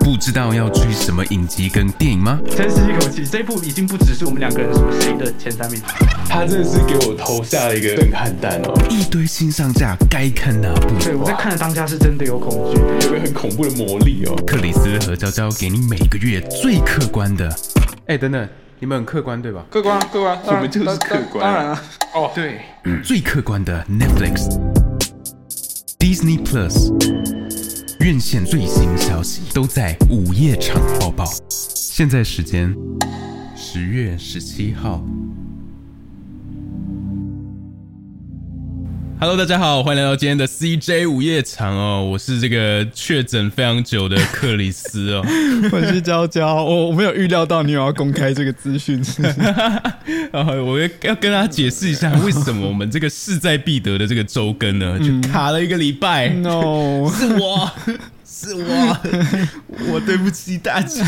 不知道要追什么影集跟电影吗？深吸一口气，这一部已经不只是我们两个人属谁的前三名，他真的是给我投下了一个震撼弹哦，一堆新上架，该看哪部？对我在看的当下是真的有恐惧。有个很恐怖的魔力哦。克里斯和娇娇给你每个月最客观的。哎，等等，你们很客观对吧？客观，客观，我们就是客观当然了，哦，对，最客观的 Netflix、Disney Plus 院线最新消息都在午夜场播报。现在时间十月十七号。Hello，大家好，欢迎来到今天的 CJ 午夜场哦，我是这个确诊非常久的克里斯哦。我是娇娇，我我没有预料到你有要公开这个资讯，然 后我要要跟大家解释一下，为什么我们这个势在必得的这个周更呢，就卡了一个礼拜。no，是我，是我，我对不起大家。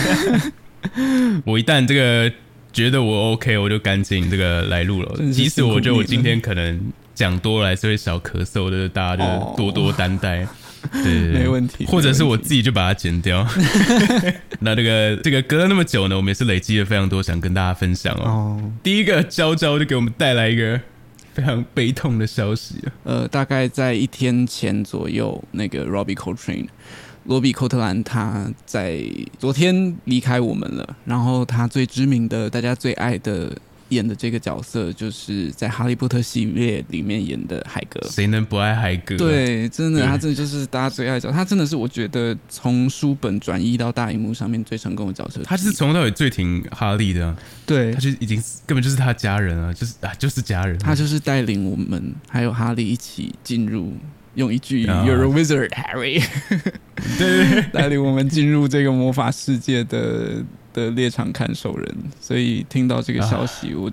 我一旦这个觉得我 OK，我就赶紧这个来录了即使我觉得我今天可能讲多了，还是会小咳嗽的，大家哦就多多担待。对没问题或者是我自己就把它剪掉。那这个这个隔了那么久呢，我们也是累积了非常多想跟大家分享哦。哦，第一个娇娇就给我们带来一个非常悲痛的消息啊呃，大概在一天前左右，那个 Robbie Coltrane。罗比·寇特兰他在昨天离开我们了，然后他最知名的、大家最爱的演的这个角色，就是在《哈利波特》系列里面演的海格。谁能不爱海哥？，对，真的，他真的就是大家最爱的角色。他真的是我觉得从书本转移到大荧幕上面最成功的角色。他是从头到尾最挺哈利的啊、对他，就已经根本就是他家人啊，就是啊，就是家人。他就是带领我们还有哈利一起进入，用一句啊 “You're a wizard, Harry”，对，带领我们进入这个魔法世界的的猎场看守人。所以听到这个消息，我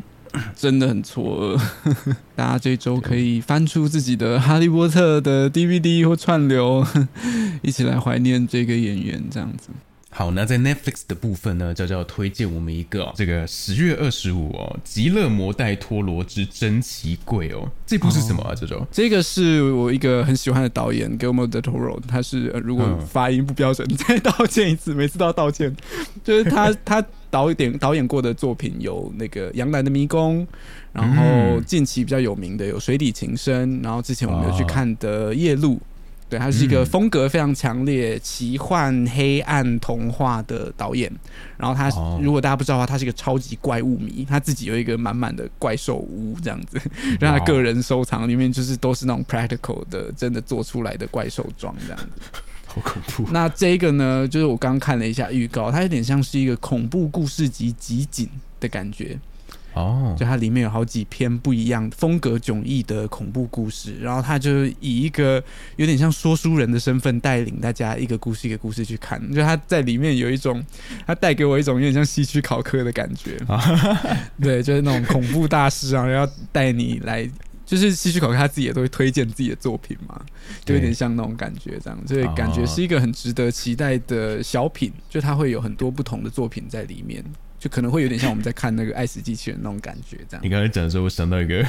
真的很错愕。大家这周可以翻出自己的《哈利波特》的 DVD 或串流，一起来怀念这个演员，这样子。好，那在 Netflix 的部分呢，娇娇推荐我们一个、哦、这个十月二十五哦，《极乐魔带陀罗之珍奇柜》哦，这部是什么啊？娇娇？这个是我一个很喜欢的导演 Guillermo del Toro，他是、呃、如果嗯发音不标准，再道歉一次，每次都要道歉。就是他他导演导演过的作品有那个《杨澜的迷宫》，然后嗯近期比较有名的有《水底情深》，然后之前我们有去哦看的《夜路》。对，他是一个嗯风格非常强烈、奇幻、黑暗童话的导演。然后他，哦如果大家不知道的话，他是一个超级怪物迷，他自己有一个满满的怪兽屋这样子，让他个人收藏里面就是都是那种 practical 的，真的做出来的怪兽装这样子。好恐怖！那这个呢，就是我刚看了一下预告，它有点像是一个恐怖故事集集锦的感觉。哦，就它里面有好几篇不一样、风格迥异的恐怖故事，然后他就以一个有点像说书人的身份带领大家一个故事一个故事去看，就他在里面有一种，他带给我一种有点像西区考科的感觉，对，就是那种恐怖大师啊，然后带你来。就是西区考科他自己也都会推荐自己的作品嘛，就有点像那种感觉这样，所以感觉是一个很值得期待的小品，就它会有很多不同的作品在里面，就可能会有点像我们在看那个《爱死机器人》那种感觉这样你。刚才讲的时候，我想到一个，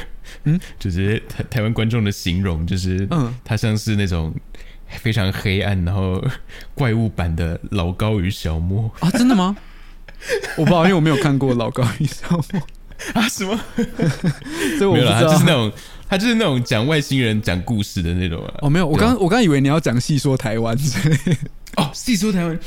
嗯嗯，就是台台湾观众的形容，就是嗯他像是那种非常黑暗，然后怪物版的老高与小莫 啊，真的吗？我不知道，因为我没有看过《老高与小莫》，啊，什么？所以我不知没有，他就是那。种，他就是那种讲外星人讲故事的那种啊。哦，没有，我刚我刚以为你要讲细说台湾之类的，哦，细说台湾，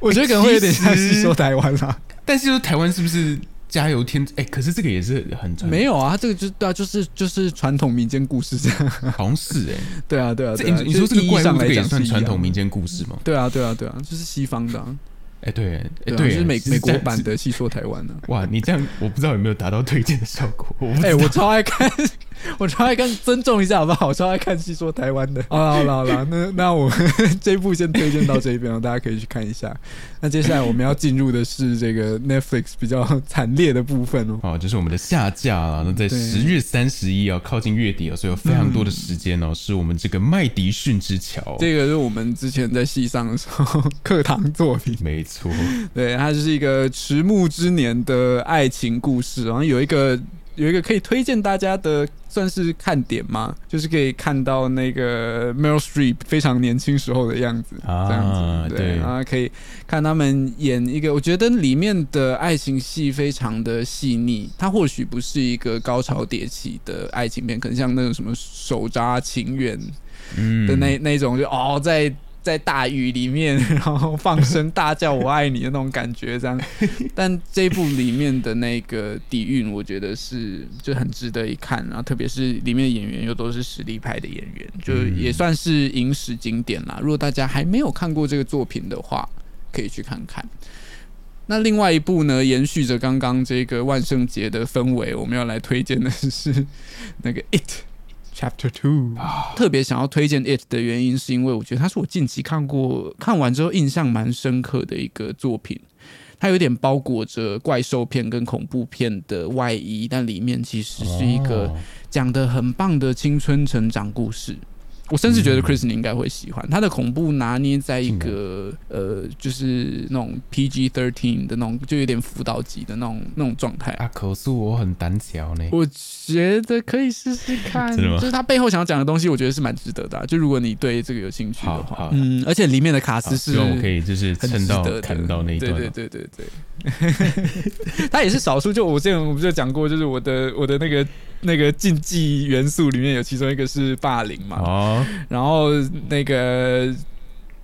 我觉得可能会有点像细说台湾啦。但是说台湾是不是加油添？哎、可是这个也是很没有啊，这个就是对啊，就是就是传统民间故事这样。好像是哎、对啊，对啊，这对啊你你说这个怪物这个也讲算传统民间故事吗？对啊，对啊，对啊，就是西方的啊，哎、对，哎、对就是美美国版的戏说台湾呢。哇，你这样我不知道有没有达到推荐的效果。哎、道我超爱看，我稍微看，尊重一下好不好？我超爱看戏说台湾的。好了好了好了，那那我 这一部先推荐到这边了，大家可以去看一下。那接下来我们要进入的是这个 Netflix 比较惨烈的部分哦。哦，就是我们的下架了。那在十月三十一啊，靠近月底啊，所以有非常多的时间哦，是我们这个麦迪逊之桥。这个是我们之前在戏上的时候课堂作品，没错，对，它就是一个迟暮之年的爱情故事，然后有一个有一个可以推荐大家的，算是看点嘛，就是可以看到那个 Meryl Streep 非常年轻时候的样子，啊这样子，对然后可以看他们演一个，我觉得里面的爱情戏非常的细腻，它或许不是一个高潮迭起的爱情片，可能像那种什么手札情缘嗯的那、那种，就哦在。在大雨里面，然后放声大叫“我爱你”的那种感觉，这样。但这部里面的那个底蕴，我觉得是就很值得一看。然后特别是里面的演员又都是实力派的演员，就也算是影史经典啦。如果大家还没有看过这个作品的话，可以去看看。那另外一部呢，延续着刚刚这个万圣节的氛围，我们要来推荐的是那个《It》Chapter Two。特别想要推荐《It》的原因，是因为我觉得它是我近期看过看完之后印象蛮深刻的一个作品。它有点包裹着怪兽片跟恐怖片的外衣，但里面其实是一个哦讲的很棒的青春成长故事。我甚至觉得 Chris 你应该会喜欢，他的恐怖拿捏在一个呃，就是那种 PG thirteen 的那种，就有点辅导级的那种那种状态。啊，可是我很胆小呢。我觉得可以试试看，就是他背后想要讲的东西，我觉得是蛮值得的啊、就如果你对这个有兴趣的话，嗯，而且里面的卡好斯是希望我可以就是撑到看到那一段哦。对对对对对，他也是少数。就我之前我不就讲过，就是我的我的那个那个禁忌元素里面有其中一个是霸凌嘛，哦，然后那个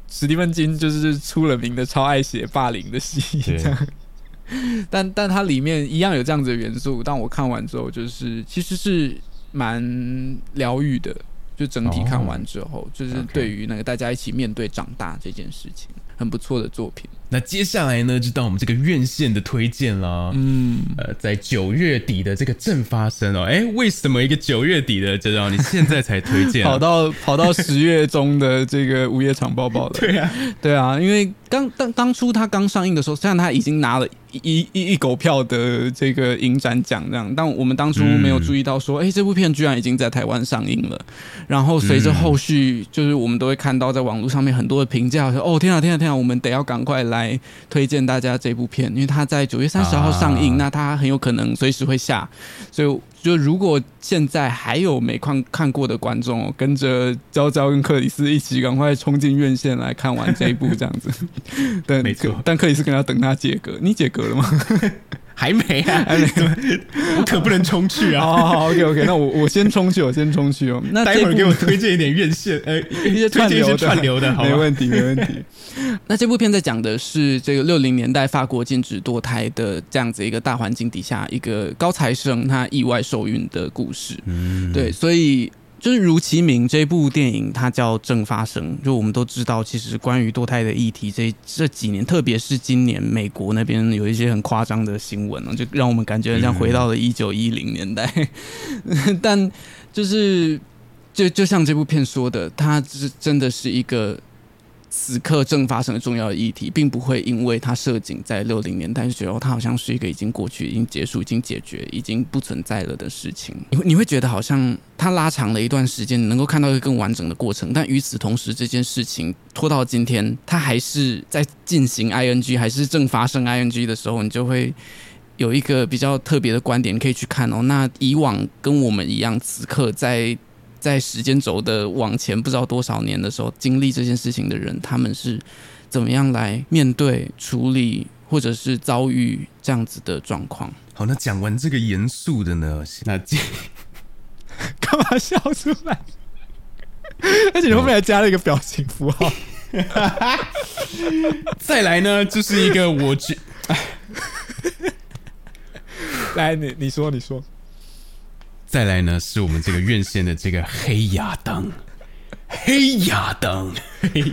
史蒂芬金就是出了名的超爱写霸凌的戏。但但它里面一样有这样子的元素，但我看完之后就是其实是蛮疗愈的，就整体看完之后，就是对于那个大家一起面对长大这件事情，很不错的作品。那接下来呢，就到我们这个院线的推荐啦。嗯，呃，在九月底的这个正发生哦，哎，为什么一个九月底的就让你现在才推荐、啊？跑到跑到十月中的这个午夜场抱抱了。对啊，对啊，因为刚当当初他刚上映的时候，虽然他已经拿了一一一狗票的这个影展奖这样，但我们当初没有注意到说，哎、这部片居然已经在台湾上映了。然后随着后续，就是我们都会看到在网络上面很多的评价，说哦天啊天啊天啊，我们得要赶快来推荐大家这部片，因为它在九月三十号上映，啊那它很有可能随时会下，所以。就如果现在还有没看看过的观众、哦，跟着娇娇跟克里斯一起赶快冲进院线来看完这一部，这样子。对没错但克里斯可能要等他解隔，你解隔了吗？还没啊，还没，我可不能冲去啊！好好好，OK OK，那我我先冲去，我先冲去哦。那待会儿给我推荐一点院线，呃，一些推荐一些串流的串流的，好吗？没问题，没问题。那这部片在讲的是这个六零年代法国禁止堕胎的这样子一个大环境底下，一个高材生他意外受孕的故事。嗯，对，所以就是如其名，这部电影它叫《正发生》。就我们都知道，其实关于堕胎的议题，这这几年，特别是今年，美国那边有一些很夸张的新闻呢，就让我们感觉很像回到了一九一零年代。但就是就就像这部片说的，它是真的是一个。此刻正发生的重要的议题，并不会因为它设景在六零年代，就觉得它好像是一个已经过去、已经结束、已经解决、已经不存在了的事情。你会你会觉得好像它拉长了一段时间，你能够看到一个更完整的过程，但与此同时，这件事情拖到今天，它还是在进行 ing，还是正发生 ing 的时候，你就会。有一个比较特别的观点可以去看哦。那以往跟我们一样，此刻在在时间轴的往前不知道多少年的时候，经历这件事情的人，他们是怎么样来面对、处理，或者是遭遇这样子的状况？好，那讲完这个严肃的呢，那接干嘛笑出来？而且你后面还加了一个表情符号。再来呢，就是一个我觉 来，你你说，你说。再来呢，是我们这个院线的这个黑亚当，黑亚当，黑亚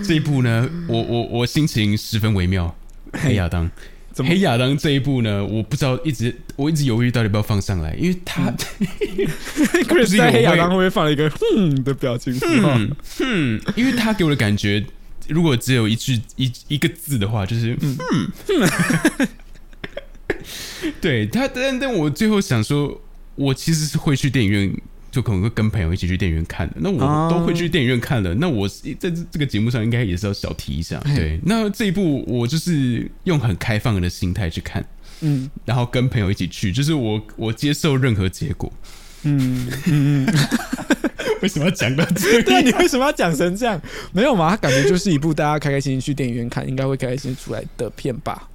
当这一部呢，我我我心情十分微妙。黑亚当，黑亚当这一部呢，我不知道一直我一直犹豫到底要不要放上来，因为他、Chris 在黑亚当后面放了一个哼的表情符号？嗯嗯，因为他给我的感觉，如果只有一句一一个字的话，就是嗯。对他，但但我最后想说，我其实是会去电影院，就可能会跟朋友一起去电影院看的。那我哦都会去电影院看了，那我在这这个节目上应该也是要小提一下。对，那这一部我就是用很开放的心态去看，嗯然后跟朋友一起去，就是我我接受任何结果。嗯嗯嗯，为什么要讲到这对啊，你为什么要讲成这样？没有嘛？他感觉就是一部大家开开心心去电影院看，应该会开开心心出来的片吧？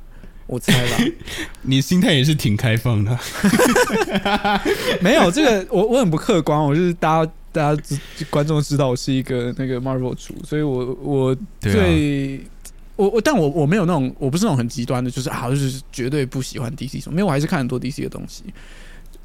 我猜吧。你心态也是挺开放的。没有这个，我我很不客观，我就是大家大家知观众知道我是一个那个 Marvel 主，所以我我对啊最、我我但我我没有那种我不是那种很极端的，就是啊就是绝对不喜欢 DC 什么，没有，我还是看很多 DC 的东西，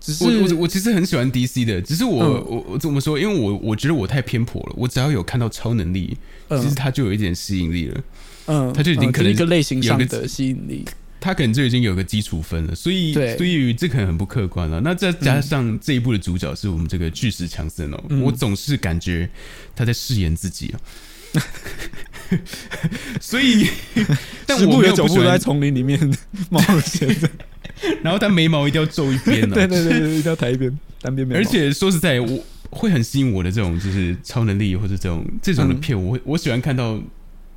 只是我我我其实很喜欢 DC 的，只是我、嗯我我怎么说？因为我我觉得我太偏颇了。我只要有看到超能力，嗯其实它就有一点吸引力了。嗯，它就已经嗯可能一个类型上的吸引力，它可能就已经有个基础分了，所以对所以这可能很不客观了。那再加上这一部的主角是我们这个巨石强森哦，嗯我总是感觉他在饰演自己啊。所以，但我步有九步在没有不喜欢。丛林里面冒险的，然后他眉毛一定要皱一边呢、对对对对，一定要抬一边单边眉毛，而且说实在，我会很吸引我的这种就是超能力或者这种这种的嗯片，我会我喜欢看到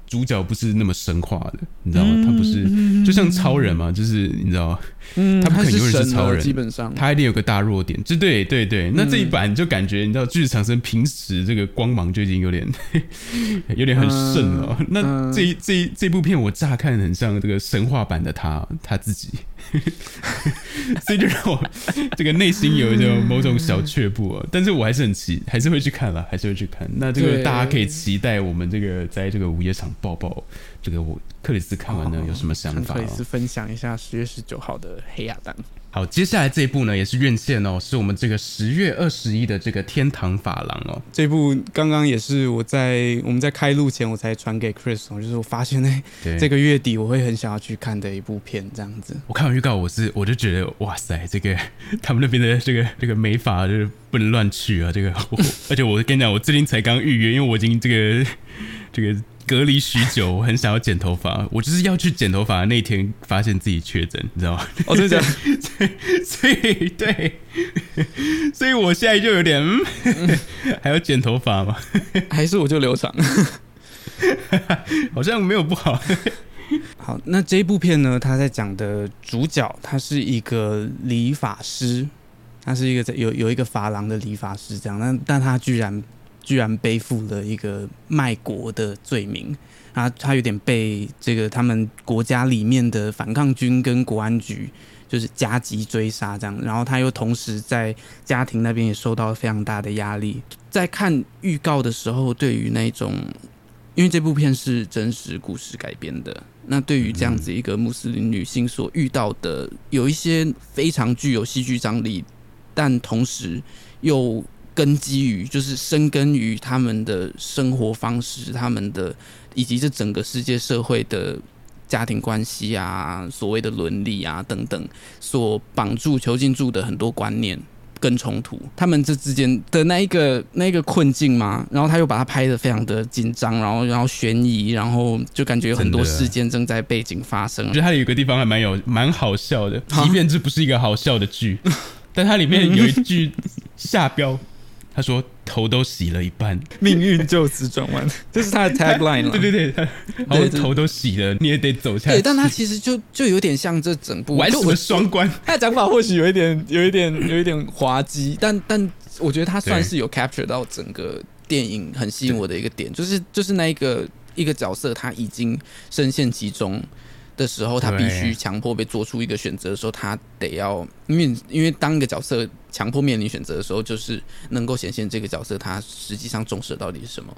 主角不是那么神话的，你知道吗？嗯他不是嗯就像超人嘛，就是你知道，嗯，他不可能永远是超人基本上他一定有个大弱点，就对对对。那这一版就感觉你知道，巨石强森平时这个光芒就已经有点 有点很盛了。嗯那嗯这一这一这部片我乍看很像这个神话版的他他自己，所以就让我这个内心有一种某种小却步啊。但是我还是很期，还是会去看了，还是会去看。那这个大家可以期待我们这个在这个午夜场抱抱，这个我克里斯看完呢有什么想法、哦克里斯？分享一下十月十九号的《黑亚当》。好，接下来这一部呢也是院线哦，是我们这个十月二十一的这个《天堂法郎》哦。这部刚刚也是我在我们在开录前我才传给 Chris，哦就是我发现呢、对，这个月底我会很想要去看的一部片，这样子。我看完预告，我是我就觉得哇塞，这个他们那边的这个这个美法就是不能乱去啊，这个而且我跟你讲，我最近才刚预约，因为我已经这个这个隔离许久，我很想要剪头发，我就是要去剪头发的那天发现自己确诊，你知道吗？哦，真的假的？所以对，所以我现在就有点，嗯、还要剪头发吗？还是我就留长？好像没有不好。好，那这一部片呢，他在讲的主角他是一个理发师，他是一个在有有一个发廊的理发师这样，但但他居然居然背负了一个卖国的罪名。啊他有点被这个他们国家里面的反抗军跟国安局就是夹击追杀这样，然后他又同时在家庭那边也受到非常大的压力。在看预告的时候，对于那种因为这部片是真实故事改编的，那对于这样子一个穆斯林女性所遇到的，有一些非常具有戏剧张力，但同时又根基于就是深根于他们的生活方式，他们的以及这整个世界社会的家庭关系啊，所谓的伦理啊等等，所绑住囚禁住的很多观念。跟冲突，他们这之间的那一个那一个困境嘛，然后他又把它拍的非常的紧张，然后然后悬疑，然后就感觉有很多事件正在背景发生我觉。得它有个地方还蛮有蛮好笑的，啊即便这不是一个好笑的剧，但它里面有一句下标，他说头都洗了一半，命运就此转弯，这是他的 tagline 了。对对对，他头都洗了，你也得走下对，去。但他其实就就有点像这整部，玩什么就我双关？他的讲法或许有一点、有一点、有一点滑稽，但但我觉得他算是有 capture 到整个电影很吸引我的一个点，就是就是那一个一个角色他已经深陷其中的时候，他必须强迫被做出一个选择的时候，他得要因为因为当一个角色强迫面临选择的时候，就是能够显现这个角色他实际上重视的到底是什么。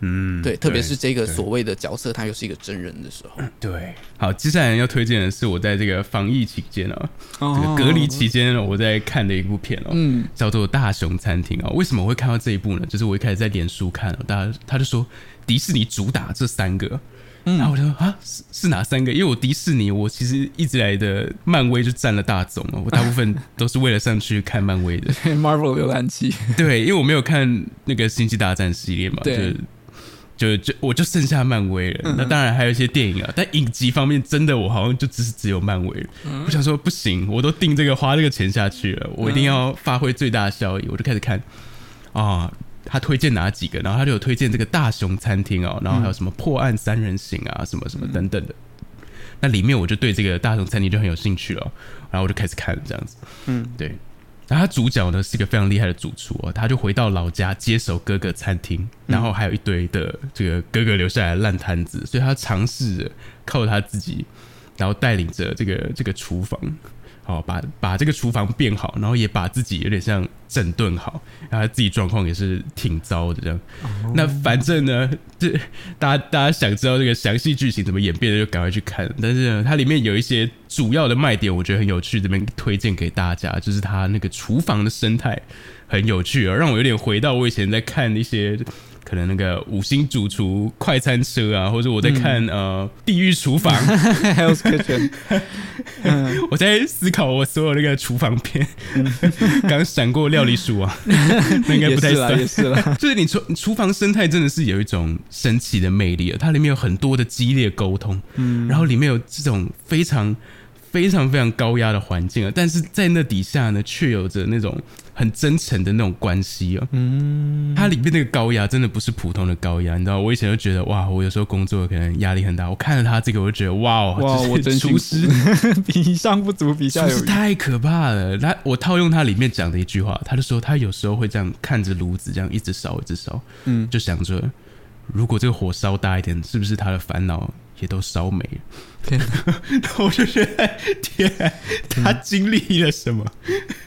嗯，对，特别是这个所谓的角色，他又是一个真人的时候，对。好，接下来要推荐的是我在这个防疫期间啊，这个隔离期间呢，我在看的一部片哦，嗯，叫做《大熊餐厅》啊。为什么我会看到这一部呢？就是我一开始在脸书看哦，大家他就说迪士尼主打这三个。嗯然后我就说啊，是是哪三个？因为我迪士尼，我其实一直以来的漫威就占了大宗哦，我 大部分都是为了上去看漫威的。Marvel 浏览器，对，因为我没有看那个星际大战系列嘛，对就就就我就剩下漫威了。那当然还有一些电影啊，但影集方面真的我好像就只是只有漫威了。我想说不行，我都定这个花这个钱下去了，我一定要发挥最大的效益。我就开始看啊。他推荐哪几个？然后他就有推荐这个大熊餐厅哦，然后还有什么破案三人行啊，什么什么等等的。那里面我就对这个大熊餐厅就很有兴趣了，然后我就开始看这样子。嗯，对。然后他主角呢是一个非常厉害的主厨哦，他就回到老家接手哥哥餐厅，然后还有一堆的这个哥哥留下来的烂摊子，所以他尝试着靠他自己，然后带领着这个这个厨房，哦，把把这个厨房变好，然后也把自己有点像整顿好，然后自己状况也是挺糟的这样。那反正呢，这大家大家想知道这个详细剧情怎么演变的，就赶快去看。但是呢，它里面有一些主要的卖点，我觉得很有趣，这边推荐给大家，就是它那个厨房的生态很有趣啊，让我有点回到我以前在看一些。可能那个五星主厨快餐车啊，或者我在看、呃地狱厨房，Hell's Kitchen，我在思考我所有那个厨房片，刚闪过料理鼠啊，那应该不太也是啦，算。也。是啦。就是你厨厨房生态真的是有一种神奇的魅力啊，它里面有很多的激烈沟通，嗯，然后里面有这种非常非常非常高压的环境啊，但是在那底下呢，却有着那种很真诚的那种关系啊，嗯，它里面那个高压真的不是普通的高压，你知道，我以前就觉得哇，我有时候工作可能压力很大，我看了他这个，我就觉得哇哦，哇就是我真厨师比上不足，比下有余。太可怕了。他我套用他里面讲的一句话，他就说他有时候会这样看着炉子这样一直烧一直烧，嗯，就想着如果这个火烧大一点，是不是他的烦恼也都烧没了？天 我就觉得天啊，他经历了什么？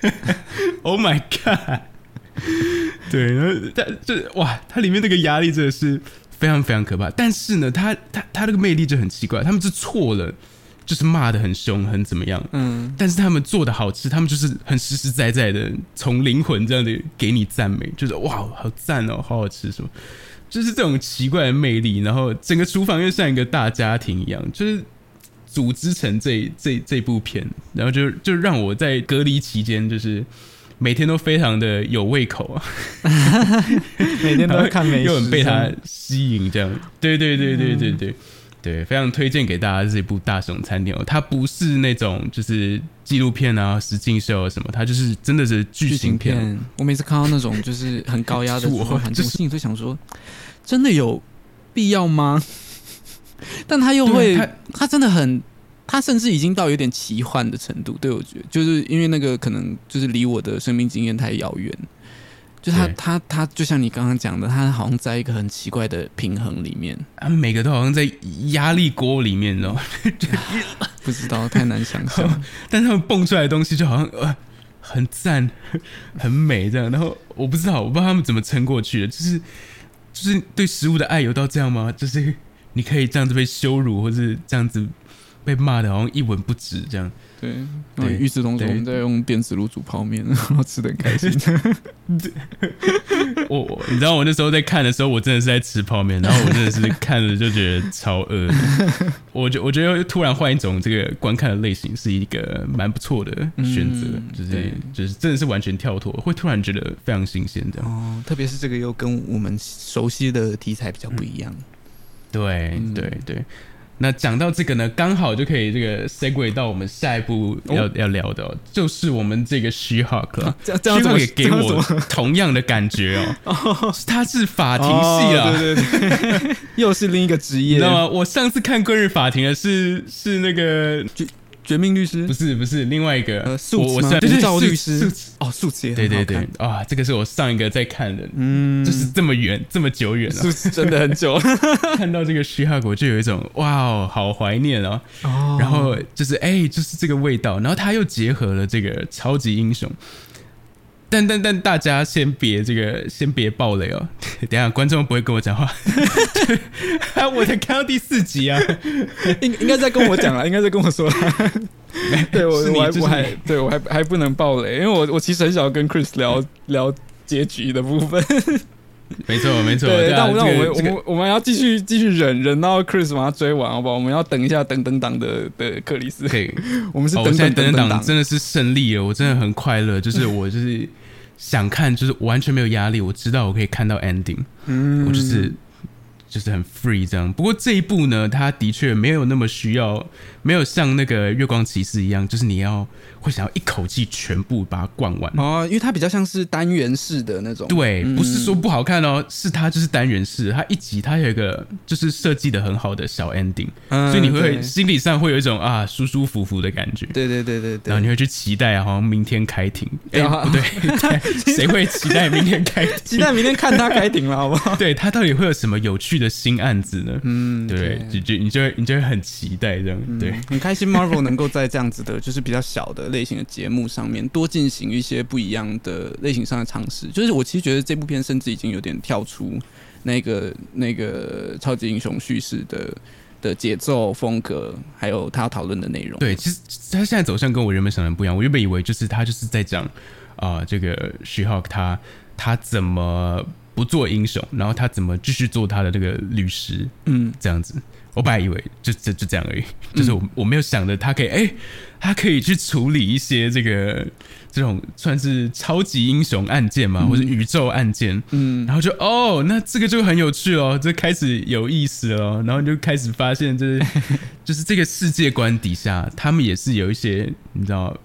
Oh my god！对，然后他这哇，它里面那个压力真的是非常非常可怕。但是呢，他他他那个魅力就很奇怪，他们是错了，就是骂的很凶，很怎么样。嗯，但是他们做的好吃，他们就是很实实在在的从灵魂这样的给你赞美，就是哇，好赞哦，好好吃什么，就是这种奇怪的魅力。然后整个厨房又像一个大家庭一样，就是组织成这这这部片，然后就就让我在隔离期间就是。每天都非常的有胃口啊，每天都在看美食，又很被它吸引，这样，对对对对对对对，非常推荐给大家这部《大熊餐厅》哦。它不是那种就是纪录片啊、实境秀啊什么，它就是真的是剧剧情情片。片。我每次看到那种就是很高压的 是我厨房环境，我心里就想说，真的有必要吗？但他又对会，他他真的很，他甚至已经到有点奇幻的程度。对我觉得，就是因为那个可能就是离我的生命经验太遥远。就他他他，就像你刚刚讲的，他好像在一个很奇怪的平衡里面，他们每个都好像在压力锅里面，你知道吗？不知道太难想象。但他们蹦出来的东西就好像呃很赞、很美这样。然后我不知道，我不知道他们怎么撑过去的，就是就是对食物的爱有到这样吗？就是你可以这样子被羞辱，或是这样子被骂的好像一文不值这样。对，对对，与此同时，我们在用电磁炉煮泡面，然后吃的很开心。我我你知道我那时候在看的时候，我真的是在吃泡面，然后我真的是看了就觉得超饿。我觉我觉得突然换一种这个观看的类型是一个蛮不错的选择，嗯就是就是真的是完全跳脱，会突然觉得非常新鲜这样。哦，特别是这个又跟我们熟悉的题材比较不一样。对嗯对对。那讲到这个呢，刚好就可以这个 segue 到我们下一步要、要聊的、哦，就是我们这个 She Hulk 了。这样也给我同样的感觉哦，他是法庭系啊，哦对对对，又是另一个职业。那么，我上次看《归日法庭》的是是那个绝命律师？不是不是另外一个。呃我素我我是？对对吴兆律师。哦，素子也对对对。啊，这个是我上一个在看的，嗯，就是这么远这么久远了、素子真的很久。看到这个徐哈国就有一种哇哦，好怀念哦。哦。然后就是哎、就是这个味道，然后他又结合了这个超级英雄。但但但大家先别这个先别爆雷哦，等一下观众不会跟我讲话，我才看到第四集啊，应应该在跟我讲了，应该在跟我说啦。对我我还我还对我还还不能爆雷，因为我我其实很想要跟 Chris 聊聊结局的部分。没错没错，对，啊但我们我们我们要继续继续忍忍到 Chris 把他追完，好不好？我们要等一下等等党的的克里斯，可以。我们是等等等等党真的是胜利了，我真的很快乐，就是我就是想看，就是完全没有压力，我知道我可以看到 ending，、嗯我就是就是很 free 这样。不过这一部呢，它的确没有那么需要，没有像那个月光骑士一样，就是你要会想要一口气全部把它灌完。哦，因为它比较像是单元式的那种。对，嗯不是说不好看哦，是它就是单元式，它一集它有一个就是设计的很好的小 ending，、嗯所以你会心理上会有一种啊舒舒服服的感觉。对对对对对，然后你会去期待啊，好像明天开庭。哎、对，谁会期待明天开庭？期待明天看他开庭了，好不好？对他到底会有什么有趣的新案子呢？嗯，对？就就你就会你就会很期待这样。对，嗯很开心 Marvel 能够在这样子的，就是比较小的类型的节目上面多进行一些不一样的类型上的尝试。就是我其实觉得这部片甚至已经有点跳出那个那个超级英雄叙事的的节奏风格，还有他要讨论的内容。对，其实他现在走向跟我原本想的不一样。我原本以为就是他就是在讲啊、这个 She Hulk 他他怎么不做英雄，然后他怎么继续做他的这个律师嗯，这样子。我本来以为就就就这样而已，就是我、我没有想着他可以哎、他可以去处理一些这个这种算是超级英雄案件嘛，或者宇宙案件，嗯。然后就哦，那这个就很有趣哦，就开始有意思了哦，然后你就开始发现，就是就是这个世界观底下，他们也是有一些你知道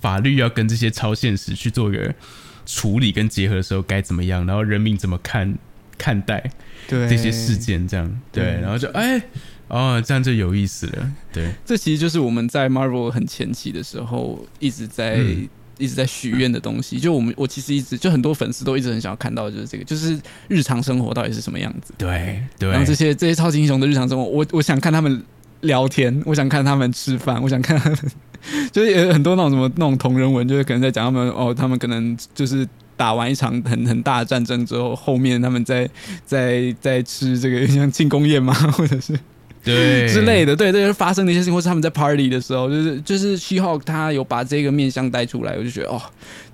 法律要跟这些超现实去做一个处理跟结合的时候该怎么样，然后人民怎么看看待对。这些事件，这样。对，然后就哎哦，这样就有意思了，对，这其实就是我们在 Marvel 很前期的时候一直在、嗯。一直在许愿的东西。就我们我其实一直就很多粉丝都一直很想要看到就是这个，就是日常生活到底是什么样子。对对，然后这些这些超级英雄的日常生活，我我想看他们聊天，我想看他们吃饭，我想看他们，就是有很多那种什么那种同人文，就是可能在讲他们哦，他们可能就是。打完一场很很大的战争之后，后面他们在在在吃这个像庆功宴吗？或者是对之类的，对，这就是发生的一些事情，或是他们在 party 的时候，就是就是 She Hulk 他有把这个面相带出来，我就觉得哦，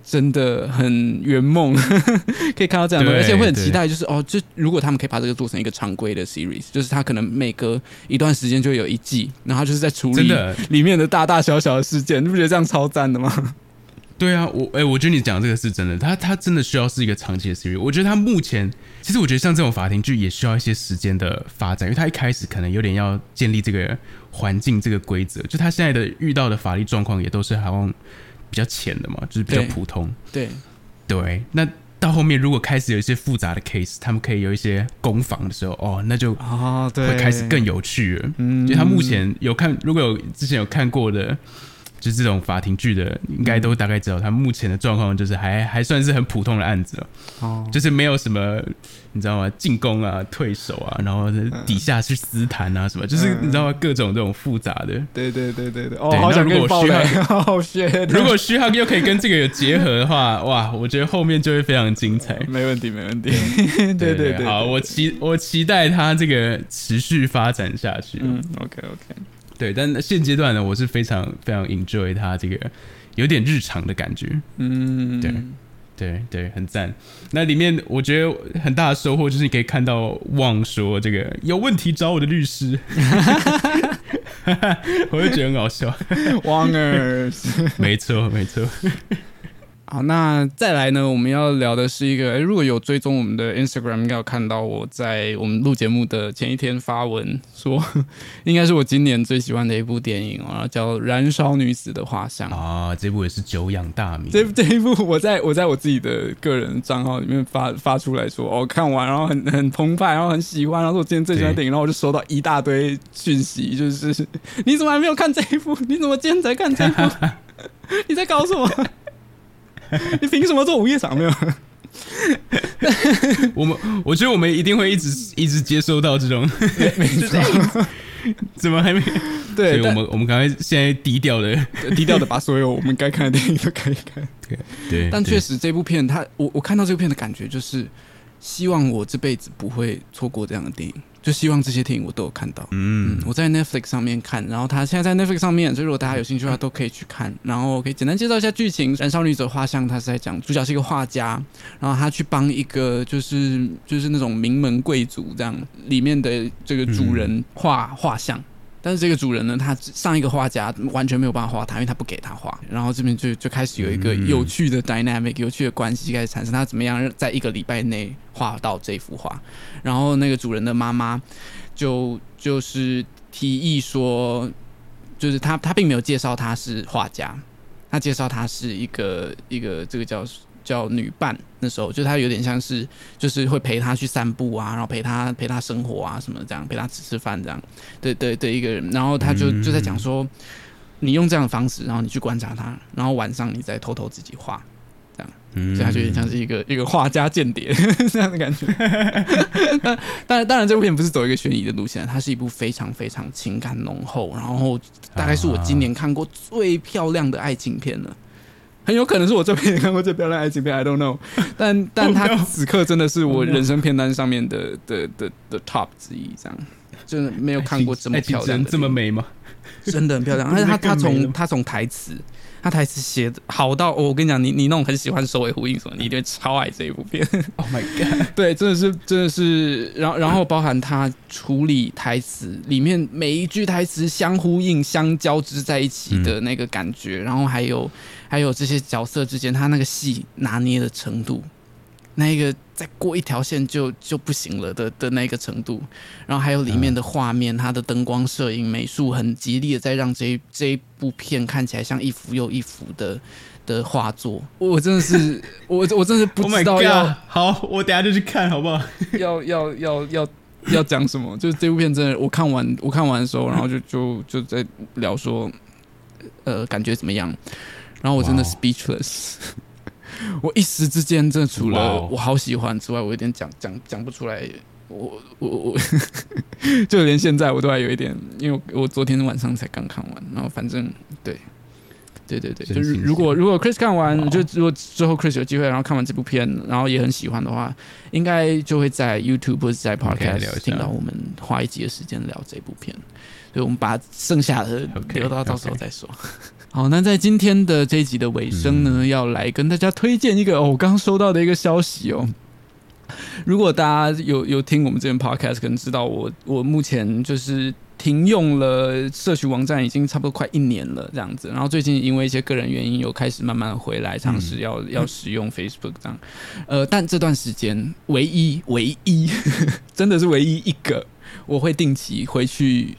真的很圆梦，可以看到这样的，而且会很期待，就是哦，就如果他们可以把这个做成一个常规的 series，就是他可能每隔一段时间就会有一季，然后他就是在处理里面的大大小小的事件，你不觉得这样超赞的吗？对啊，我哎、我觉得你讲这个是真的，他他真的需要是一个长期的 series。我觉得他目前，其实我觉得像这种法庭剧也需要一些时间的发展，因为他一开始可能有点要建立这个环境、这个规则，就他现在的遇到的法律状况也都是好像比较浅的嘛，就是比较普通。对，对，那到后面如果开始有一些复杂的 case，他们可以有一些攻防的时候，哦，那就啊，对，会开始更有趣了。嗯就他目前有看，如果有之前有看过的，就是这种法庭剧的，应该都大概知道，他目前的状况就是还还算是很普通的案子了，哦，就是没有什么你知道吗？进攻啊、退守啊，然后底下去私谈啊什么，就是你知道吗？各种这种复杂的。对对对对对，哦，好想跟你爆雷，好血，如果虚号又可以跟这个有结合的话，哇，我觉得后面就会非常精彩。没问题没问题，对 对对，好，我期我期待他这个持续发展下去。嗯，OK OK。对，但现阶段呢，我是非常非常 enjoy 它这个有点日常的感觉。嗯，对对对，很赞。那里面我觉得很大的收获就是你可以看到旺说这个有问题找我的律师，我就觉得很好笑。Wangers。没错没错，好，那再来呢？我们要聊的是一个，诶如果有追踪我们的 Instagram，应该有看到我在我们录节目的前一天发文说，应该是我今年最喜欢的一部电影啊，叫《燃烧女子的画像》。啊，这部也是久仰大名。这这一部 我在我在我自己的个人账号里面发发出来说，哦，看完然后很很澎湃，然后很喜欢，然后说我今天最喜欢的电影，然后我就收到一大堆讯息，就是 你怎么还没有看这一部？你怎么今天才看这一部？你在搞什么？你凭什么做午夜场？没有？我们我觉得我们一定会一直一直接收到这种，没错，怎么还没？对所对，以我们我们赶快现在低调的，低调的把所有我们该看的电影都看一看。对，对但确实这部片它，我我看到这部片的感觉就是，希望我这辈子不会错过这样的电影，就希望这些电影我都有看到。嗯嗯，我在 Netflix 上面看，然后它现在在 Netflix 上面，所以如果大家有兴趣的话，都可以去看。然后可以简单介绍一下剧情：《燃烧女子画像》，它是在讲主角是一个画家，然后他去帮一个就是就是那种名门贵族这样里面的这个主人画画像。但是这个主人呢，他上一个画家完全没有办法画他，因为他不给他画。然后这边就就开始有一个嗯有趣的 dynamic，有趣的关系开始产生。他怎么样在一个礼拜内画到这幅画？然后那个主人的妈妈就就是提议说，就是他他并没有介绍他是画家，他介绍他是一个一个这个叫叫女伴。那时候就他有点像是就是会陪他去散步啊，然后陪他陪他生活啊什么这样，陪他吃吃饭这样对对对一个人。然后他就就在讲说，你用这样的方式，然后你去观察他，然后晚上你再偷偷自己画。嗯所以他就有点像是一个一个画家间谍 这样的感觉。但 当然，当然这部片不是走一个悬疑的路线，它是一部非常非常情感浓厚，然后大概是我今年看过最漂亮的爱情片了。很有可能是我这辈子看过最漂亮爱情片，I don't know 但。但他此刻真的是我人生片单上面的的的的 top 之一，这样真的没有看过这么漂亮的，这么美吗？真的很漂亮。而且他他从他从台词，他台词写的好到，哦我跟你讲，你你那种很喜欢首尾呼应什么，你一定超爱这一部片。Oh my god！对，真的是真的是，然后然后包含他处理台词里面每一句台词相呼应、相交织在一起的那个感觉，然后还有还有这些角色之间他那个戏拿捏的程度，那一个再过一条线就就不行了的的那个程度，然后还有里面的画面，它的灯光、摄影、美术很极力的在让这一这一部片看起来像一幅又一幅的的画作。我真的是我我真的是不 Oh 知道要。god！好，我等下就去看，好不好？要要要要要讲什么？就是这部片真的，我看完我看完的时候，然后就就就在聊说，呃，感觉怎么样？然后我真的 speechless，我一时之间真的除了我好喜欢之外，我有点讲讲讲不出来。我我我，就连现在我都还有一点，因为我我昨天晚上才刚看完，然后反正对。对对对，就是如果如果 Chris 看完，就如果之后 Chris 有机会，然后看完这部片，然后也很喜欢的话，应该就会在 YouTube 或者在 Podcast 听到我们花一集的时间聊这部片，所以我们把剩下的留到到时候再说。好，那在今天的这一集的尾声呢，嗯要来跟大家推荐一个哦，我刚收到的一个消息哦。如果大家有有听我们这边 podcast，可能知道我我目前就是停用了社群网站，已经差不多快一年了这样子。然后最近因为一些个人原因，又开始慢慢回来尝试要、要使用 Facebook 这样。呃，但这段时间唯一唯一 真的是唯一一个，我会定期回去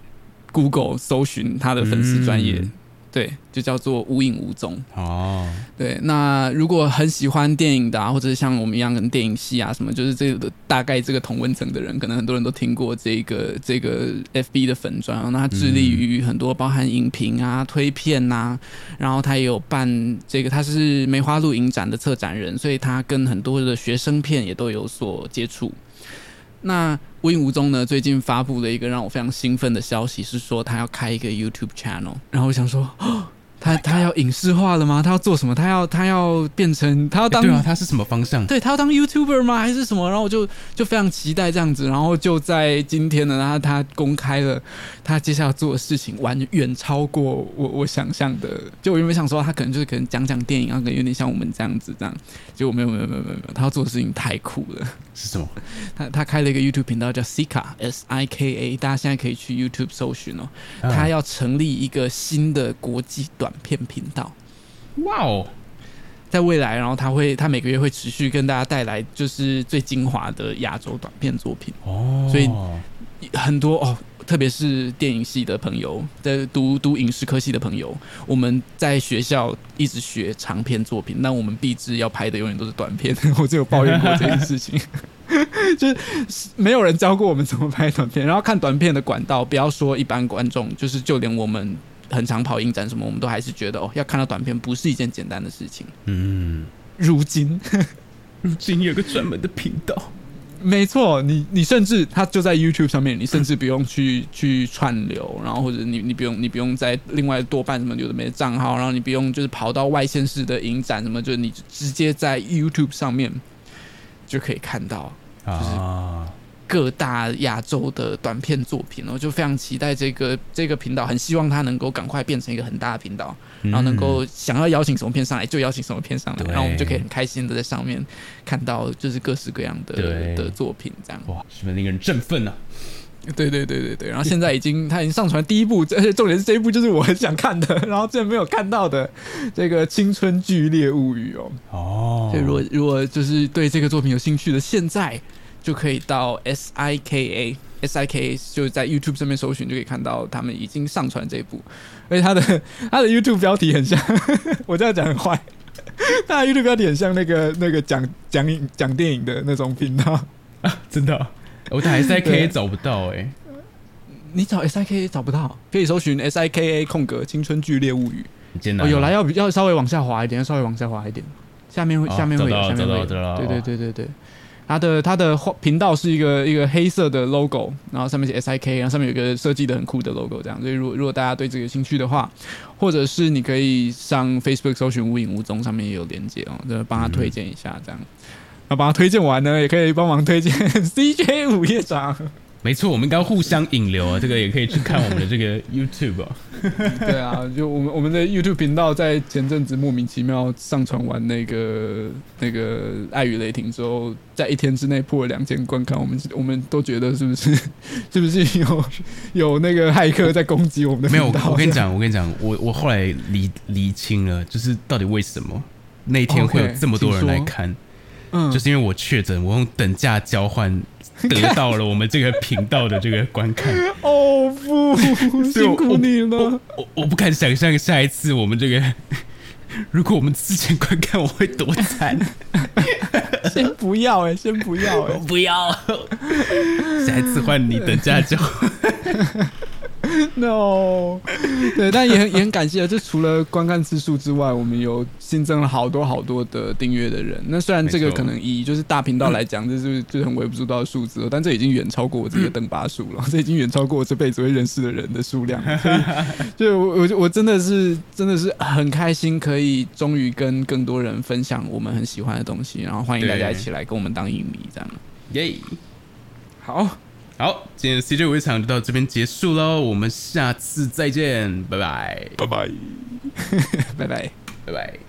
Google 搜寻他的粉丝专业。嗯对，就叫做无影无踪。哦，对，那如果很喜欢电影的、啊，或者是像我们一样跟电影系啊什么，就是这个大概这个同温层的人，可能很多人都听过这个这个 FB 的粉砖，那他致力于很多包含影评啊、推片呐、然后他也有办这个，他是梅花鹿影展的策展人，所以他跟很多的学生片也都有所接触。那无影无踪呢？最近发布了一个让我非常兴奋的消息，是说他要开一个 YouTube channel。然后我想说，哦，他他要影视化了吗？他要做什么？他要他要变成他要当对啊，他是什么方向？对他要当 YouTuber 吗？还是什么？然后我就就非常期待这样子。然后就在今天呢，他他公开了他接下来做的事情，完远超过我我想象的。就我原本想说他可能就是可能讲讲电影啊，可能有点像我们这样子这样。结果没有没有没有没有没有，他要做的事情太酷了。是什么？他他开了一个 YouTube 频道叫 Sika S I K A，大家现在可以去 YouTube 搜寻哦。啊他要成立一个新的国际短片频道。哇哦，在未来，然后他会，他每个月会持续跟大家带来就是最精华的亚洲短片作品，哦，所以很多哦，特别是电影系的朋友，在读读影视科系的朋友，我们在学校一直学长片作品，那我们必知要拍的永远都是短片，我就有抱怨过这件事情。就是没有人教过我们怎么拍短片，然后看短片的管道，不要说一般观众，就是就连我们很常跑影展什么，我们都还是觉得哦，要看到短片不是一件简单的事情。嗯，如今，如今有个专门的频道，没错，你你甚至它就在 YouTube 上面，你甚至不用去 去串流，然后或者你你不用你不用在另外多办什么有的没的账号，然后你不用就是跑到外县市的影展什么，就是你直接在 YouTube 上面就可以看到啊，各大亚洲的短片作品，我就非常期待这个这个频道，很希望它能够赶快变成一个很大的频道，然后能够想要邀请什么片上来就邀请什么片上来，然后我们就可以很开心的在上面看到就是各式各样的的作品，这样。哇，十分令人振奋啊！对对对对对，然后现在已经他已经上传第一部，而且重点是这一部就是我很想看的，然后之前没有看到的这个《青春剧烈物语》哦。哦所以如果如果就是对这个作品有兴趣的，现在就可以到 S I K A S I K A 就是在 YouTube 上面搜寻就可以看到他们已经上传这一部，而且他的 他的 YouTube 标题很像，我这样讲很坏，他的 YouTube 标题很像那个那个讲讲影讲电影的那种频道。真的哦，我在 S I K A 找不到哎。你找 S I K A 找不到，可以搜寻 S I K A 空格青春剧烈物语。哦，很艰难哦。有来要比要稍微往下滑一点，要稍微往下滑一点，下面会哦下面会有，下面会有，对对对对对。它的它的频道是一个一个黑色的 logo，然后上面写 S I K，然后上面有一个设计的很酷的 logo，这样。所以如果如果大家对这个有兴趣的话，或者是你可以上 Facebook 搜寻无影无踪，上面也有链接哦，就帮他推荐一下这样。那帮他推荐完呢，也可以帮忙推荐 CJ 午夜场。没错，我们应该互相引流啊，这个也可以去看我们的这个 YouTube 哦。对啊，就我们我们的 YouTube 频道在前阵子莫名其妙上传完那个那个《爱与雷霆》之后，在一天之内破了两千观看，我们我们都觉得是不是 是不是有有那个骇客在攻击我们的没有，我跟你讲，我跟你讲，我我后来理理清了，就是到底为什么那一天会有这么多人来看，嗯，就是因为我确诊，我用等价交换 得到了我们这个频道的这个观看。哦不，辛苦你了。我我不敢想象下一次我们这个，如果我们之前观看，我会多惨。先不要哎、先不要哎、不要，下一次换你等价交换。No，对，但也很也很感谢，就除了观看次数之外，我们有新增了好多好多的订阅的人。那虽然这个可能以就是大频道来讲，这是就是很微不足道的数字，但这已经远超过我自己的登巴数了，这已经远超过我这辈子会认识的人的数量了。所以，就我我我真的是真的是很开心，可以终于跟更多人分享我们很喜欢的东西，然后欢迎大家一起来跟我们当影迷，这样。耶！好，好，今天的 CJ 围场就到这边结束喽，我们下次再见，拜拜，拜拜，拜拜。拜拜。